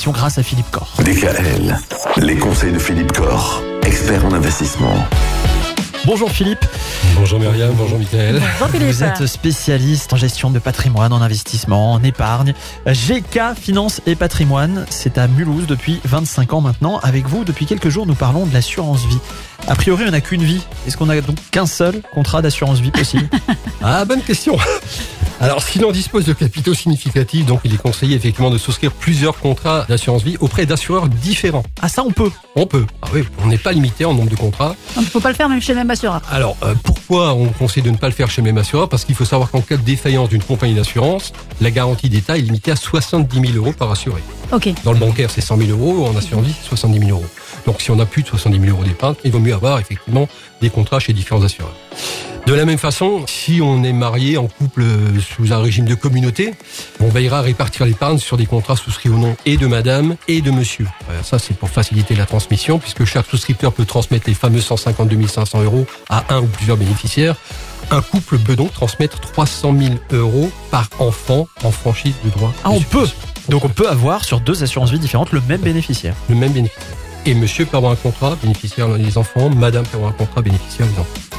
émission grâce à Philippe Corr. DKL, les conseils de Philippe Corr, expert en investissement. Bonjour Philippe. Bonjour Myriam, bonjour Michael. Vous êtes spécialiste en gestion de patrimoine, en investissement, en épargne. GK Finance et Patrimoine, c'est à Mulhouse depuis 25 ans maintenant. Avec vous, depuis quelques jours, nous parlons de l'assurance vie. A priori, on n'a qu'une vie. Est-ce qu'on a donc qu'un seul contrat d'assurance vie possible? Ah, bonne question. Alors, si l'on dispose de capitaux significatifs, donc il est conseillé effectivement de souscrire plusieurs contrats d'assurance vie auprès d'assureurs différents. Ah, ça, on peut On peut. Ah oui, on n'est pas limité en nombre de contrats. On ne peut pas le faire même chez le même assureur. Alors, euh, pourquoi on conseille de ne pas le faire chez le même assureur? Parce qu'il faut savoir qu'en cas de défaillance d'une compagnie d'assurance, la garantie d'État est limitée à 70 000 euros par assuré. Ok. Dans le bancaire, c'est 100 000 euros. En assurance vie, c'est 70 000 euros. Donc, si on a plus de 70 000 euros d'épargne, il vaut mieux avoir effectivement des contrats chez différents assureurs. De la même façon, si on est marié en couple euh, sous un régime de communauté, on veillera à répartir l'épargne sur des contrats souscrits au nom et de madame et de monsieur. Ça, c'est pour faciliter la transmission, puisque chaque souscripteur peut transmettre les fameux 152 500 euros à un ou plusieurs bénéficiaires. Un couple peut donc transmettre 300 000 euros par enfant en franchise de droit. Ah, de on peut. Donc on peut avoir sur deux assurances vie différentes le même bénéficiaire. Le même bénéficiaire. Et monsieur peut avoir un contrat bénéficiaire les enfants, madame peut avoir un contrat bénéficiaire les enfants.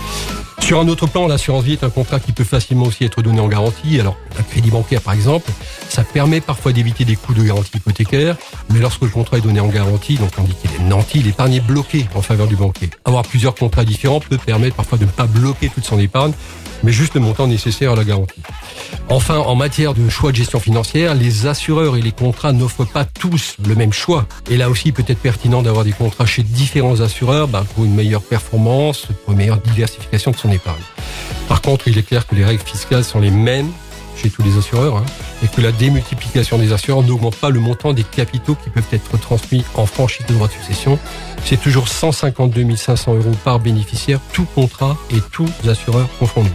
Sur un autre plan, l'assurance vie est un contrat qui peut facilement aussi être donné en garantie. Alors, un crédit bancaire, par exemple, ça permet parfois d'éviter des coûts de garantie hypothécaire. Mais lorsque le contrat est donné en garantie, donc on dit qu'il est nanti, l'épargne est bloquée en faveur du banquier. Avoir plusieurs contrats différents peut permettre parfois de ne pas bloquer toute son épargne, mais juste le montant nécessaire à la garantie. Enfin, en matière de choix de gestion financière, les assureurs et les contrats n'offrent pas tous le même choix. Et là aussi, il peut être pertinent d'avoir des contrats chez différents assureurs bah, pour une meilleure performance, pour une meilleure diversification de son épargne. Par contre, il est clair que les règles fiscales sont les mêmes chez tous les assureurs hein, et que la démultiplication des assureurs n'augmente pas le montant des capitaux qui peuvent être transmis en franchise de droit de succession. C'est toujours 152 500 euros par bénéficiaire, tout contrat et tous assureurs confondus.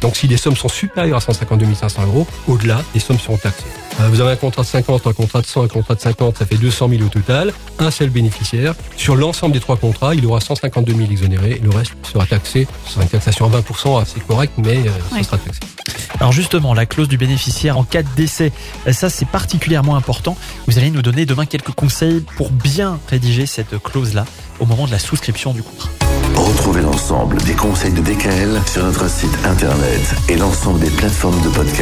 Donc si les sommes sont supérieures à 152 500 euros, au-delà, les sommes seront taxées. Euh, Vous avez un contrat de 50, un contrat de 100, un contrat de 50, ça fait 200 000 au total, un seul bénéficiaire. Sur l'ensemble des trois contrats, il aura 152 000 exonérés, et le reste sera taxé. Ce sera une taxation à 20%, assez correcte, mais euh, Oui. ça sera taxé. Alors justement, la clause du bénéficiaire en cas de décès, ça c'est particulièrement important. Vous allez nous donner demain quelques conseils pour bien rédiger cette clause-là au moment de la souscription du contrat. Retrouvez l'ensemble des conseils de DKL sur notre site internet et l'ensemble des plateformes de podcast.